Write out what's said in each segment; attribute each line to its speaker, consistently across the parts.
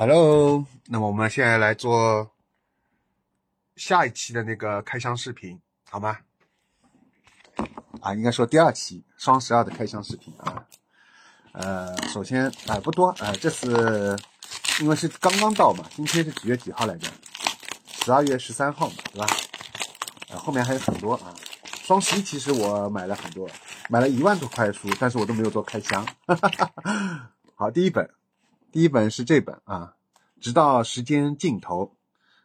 Speaker 1: Hello，那么我们现在来做下一期的那个开箱视频，好吗？啊，应该说第二期双十二的开箱视频啊。呃，首先啊不多，呃，这次因为是刚刚到嘛，今天是几月几号来着？十二月十三号嘛，对吧？呃，后面还有很多啊。双十一其实我买了很多，买了一万多块的书，但是我都没有做开箱。好，第一本。第一本是这本啊，直到时间尽头，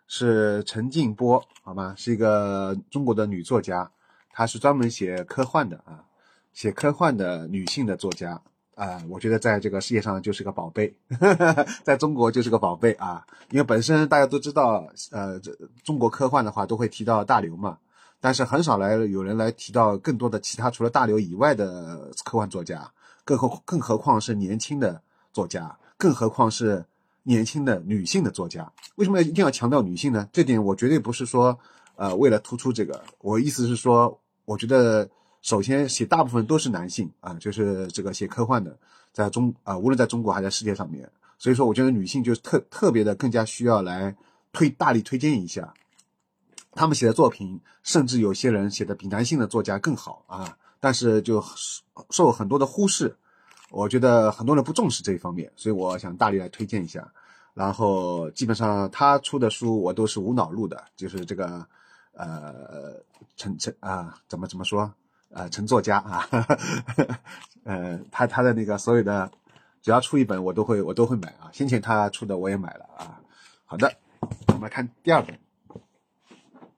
Speaker 1: 是陈静波，好吗？是一个中国的女作家，她是专门写科幻的啊，写科幻的女性的作家啊，我觉得在这个世界上就是个宝贝，在中国就是个宝贝啊，因为本身大家都知道，呃，这中国科幻的话都会提到大刘嘛，但是很少来有人来提到更多的其他除了大刘以外的科幻作家，更何更何况是年轻的作家。更何况是年轻的女性的作家，为什么一定要强调女性呢？这点我绝对不是说，呃，为了突出这个。我意思是说，我觉得首先写大部分都是男性啊，就是这个写科幻的，在中啊，无论在中国还是在世界上面，所以说我觉得女性就特特别的更加需要来推大力推荐一下，他们写的作品，甚至有些人写的比男性的作家更好啊，但是就受很多的忽视。我觉得很多人不重视这一方面，所以我想大力来推荐一下。然后基本上他出的书我都是无脑录的，就是这个，呃，陈陈啊，怎么怎么说？呃，陈作家啊，呃，他他的那个所有的，只要出一本我都会我都会买啊。先前他出的我也买了啊。好的，我们来看第二本。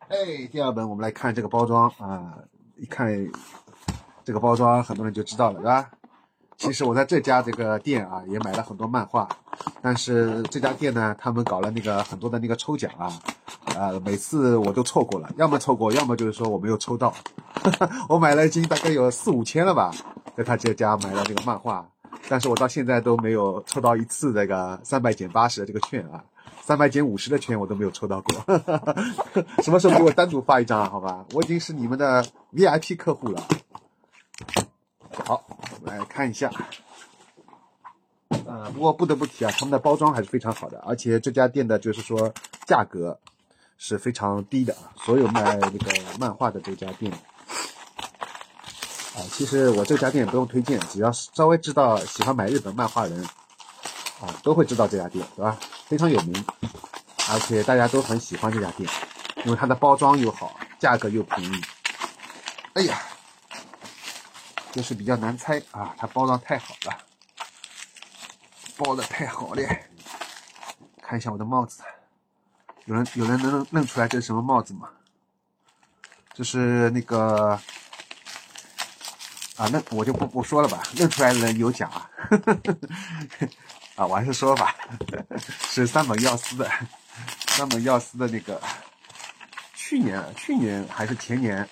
Speaker 1: 哎，第二本我们来看这个包装啊，一看这个包装，很多人就知道了，是吧？其实我在这家这个店啊，也买了很多漫画，但是这家店呢，他们搞了那个很多的那个抽奖啊，呃，每次我都错过了，要么错过，要么就是说我没有抽到。我买了已经大概有四五千了吧，在他这家买了这个漫画，但是我到现在都没有抽到一次这个三百减八十的这个券啊，三百减五十的券我都没有抽到过。什么时候给我单独发一张啊？好吧，我已经是你们的 VIP 客户了。好。我们来看一下，呃，不过不得不提啊，他们的包装还是非常好的，而且这家店的就是说价格是非常低的啊。所有卖那个漫画的这家店，啊，其实我这家店也不用推荐，只要是稍微知道喜欢买日本漫画人，啊，都会知道这家店，对吧？非常有名，而且大家都很喜欢这家店，因为它的包装又好，价格又便宜。哎呀！就是比较难猜啊，它包装太好了，包的太好了。看一下我的帽子，有人有人能认出来这是什么帽子吗？这是那个啊，那我就不不说了吧，认出来的人有奖啊。啊，我还是说吧，是三本药师的，三本药师的那个，去年去年还是前年。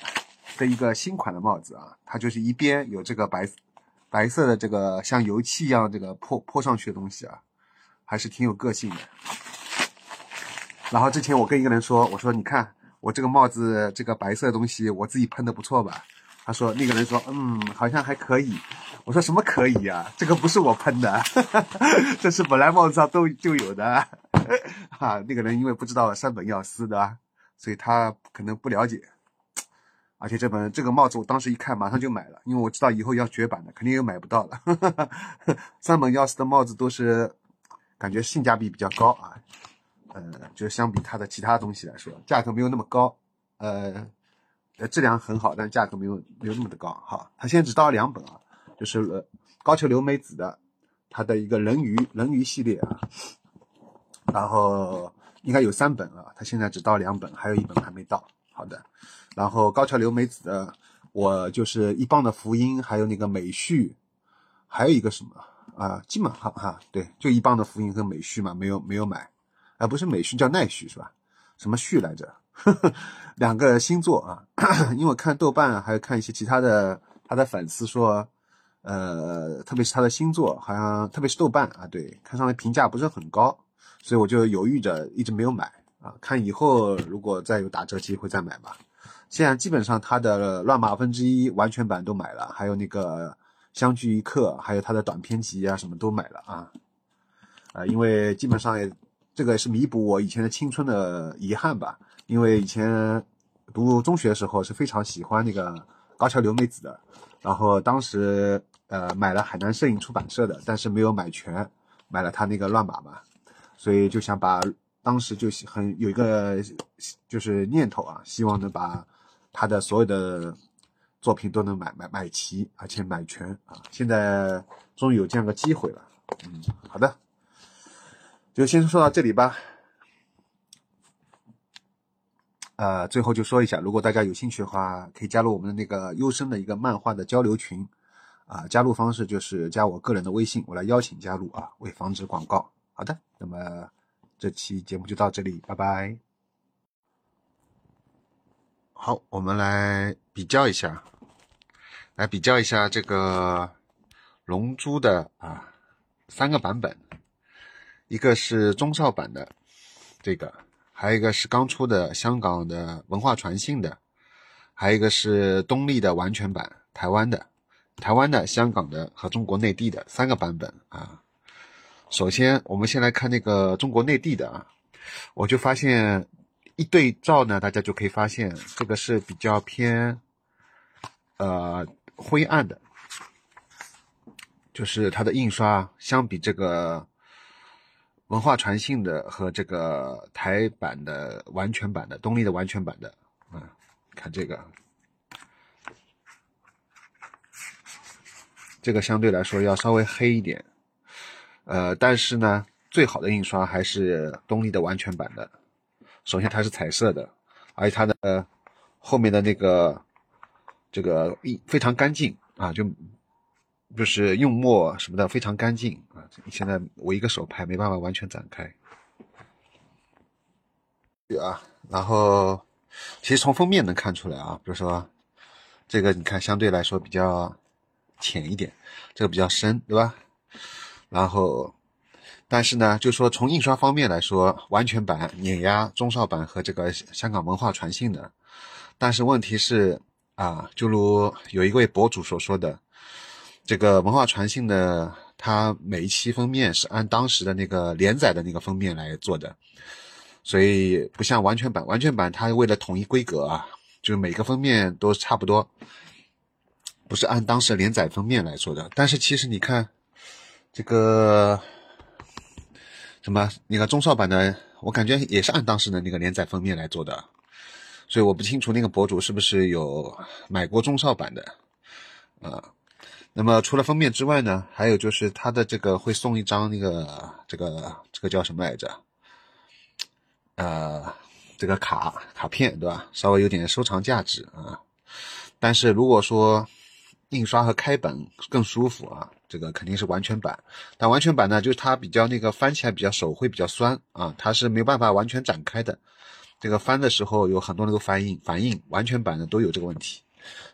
Speaker 1: 的一个新款的帽子啊，它就是一边有这个白白色的这个像油漆一样这个泼泼上去的东西啊，还是挺有个性的。然后之前我跟一个人说，我说你看我这个帽子这个白色的东西，我自己喷的不错吧？他说那个人说嗯，好像还可以。我说什么可以啊？这个不是我喷的，这是本来帽子上都就有的。啊，那个人因为不知道山本耀司的，所以他可能不了解。而且这本这个帽子，我当时一看，马上就买了，因为我知道以后要绝版的，肯定又买不到了。三本钥匙的帽子都是感觉性价比比较高啊，呃，就相比它的其他东西来说，价格没有那么高，呃，呃，质量很好，但价格没有没有那么的高。哈，它现在只到了两本啊，就是呃高桥留美子的它的一个人鱼人鱼系列啊，然后应该有三本啊，它现在只到两本，还有一本还没到。好的。然后高桥留美子的，我就是一邦的福音，还有那个美旭，还有一个什么啊？基本上哈，对，就一邦的福音和美旭嘛，没有没有买，啊，不是美旭叫奈旭是吧？什么序来着？呵 呵两个星座啊，因为我看豆瓣还有看一些其他的他的粉丝说，呃，特别是他的星座，好像特别是豆瓣啊，对，看上来评价不是很高，所以我就犹豫着一直没有买啊，看以后如果再有打折机会再买吧。现在基本上他的《乱马分之一》完全版都买了，还有那个《相聚一刻》，还有他的短篇集啊，什么都买了啊。啊，因为基本上也这个也是弥补我以前的青春的遗憾吧。因为以前读中学的时候是非常喜欢那个高桥留美子的，然后当时呃买了海南摄影出版社的，但是没有买全，买了他那个乱码嘛，所以就想把当时就很有一个就是念头啊，希望能把他的所有的作品都能买买买齐，而且买全啊。现在终于有这样个机会了，嗯，好的。就先说到这里吧。呃，最后就说一下，如果大家有兴趣的话，可以加入我们的那个优生的一个漫画的交流群。啊，加入方式就是加我个人的微信，我来邀请加入啊，为防止广告。好的，那么这期节目就到这里，拜拜。好，我们来比较一下，来比较一下这个《龙珠》的啊三个版本。一个是中少版的，这个，还有一个是刚出的香港的文化传信的，还有一个是东立的完全版，台湾的，台湾的、香港的和中国内地的三个版本啊。首先，我们先来看那个中国内地的啊，我就发现一对照呢，大家就可以发现这个是比较偏呃灰暗的，就是它的印刷相比这个。文化传信的和这个台版的完全版的东立的完全版的，啊，看这个，这个相对来说要稍微黑一点，呃，但是呢，最好的印刷还是东立的完全版的。首先它是彩色的，而且它的后面的那个这个非常干净啊，就。就是用墨什么的非常干净啊！现在我一个手拍没办法完全展开。对啊，然后其实从封面能看出来啊，比如说这个你看相对来说比较浅一点，这个比较深，对吧？然后但是呢，就说从印刷方面来说，完全版碾压中少版和这个香港文化传信的。但是问题是啊，就如有一位博主所说的。这个文化传信的，它每一期封面是按当时的那个连载的那个封面来做的，所以不像完全版，完全版它为了统一规格啊，就是每个封面都差不多，不是按当时连载封面来做的。但是其实你看这个什么，那个中少版的，我感觉也是按当时的那个连载封面来做的，所以我不清楚那个博主是不是有买过中少版的，啊。那么除了封面之外呢，还有就是它的这个会送一张那个这个这个叫什么来着？呃，这个卡卡片对吧？稍微有点收藏价值啊。但是如果说印刷和开本更舒服啊，这个肯定是完全版。但完全版呢，就是它比较那个翻起来比较手会比较酸啊，它是没有办法完全展开的。这个翻的时候有很多那个反应反应，完全版的都有这个问题。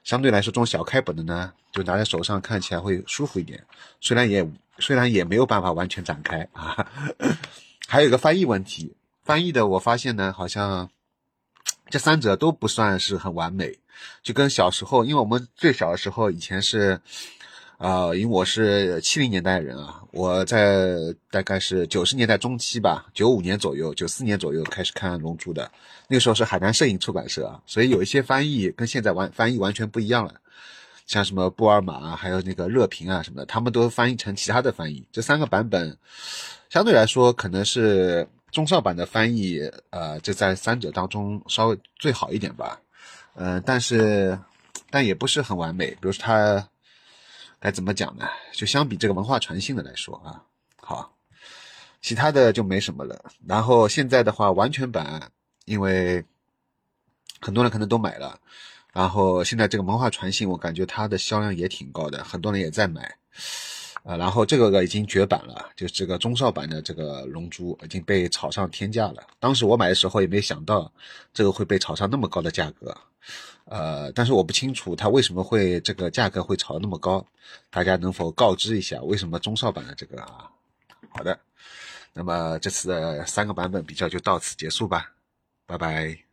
Speaker 1: 相对来说，这种小开本的呢，就拿在手上看起来会舒服一点。虽然也虽然也没有办法完全展开啊。还有一个翻译问题，翻译的我发现呢，好像这三者都不算是很完美。就跟小时候，因为我们最小的时候以前是。啊，因为我是七零年代人啊，我在大概是九十年代中期吧，九五年左右、九四年左右开始看《龙珠》的，那个时候是海南摄影出版社啊，所以有一些翻译跟现在完翻译完全不一样了，像什么布尔玛啊，还有那个热评啊什么的，他们都翻译成其他的翻译。这三个版本相对来说可能是中少版的翻译，呃，就在三者当中稍微最好一点吧，嗯，但是但也不是很完美，比如说它。该怎么讲呢？就相比这个文化传信的来说啊，好，其他的就没什么了。然后现在的话，完全版，因为很多人可能都买了，然后现在这个文化传信，我感觉它的销量也挺高的，很多人也在买。呃，然后这个已经绝版了，就是这个中少版的这个龙珠已经被炒上天价了。当时我买的时候也没想到这个会被炒上那么高的价格。呃，但是我不清楚它为什么会这个价格会炒那么高，大家能否告知一下为什么中少版的这个啊？好的，那么这次的三个版本比较就到此结束吧，拜拜。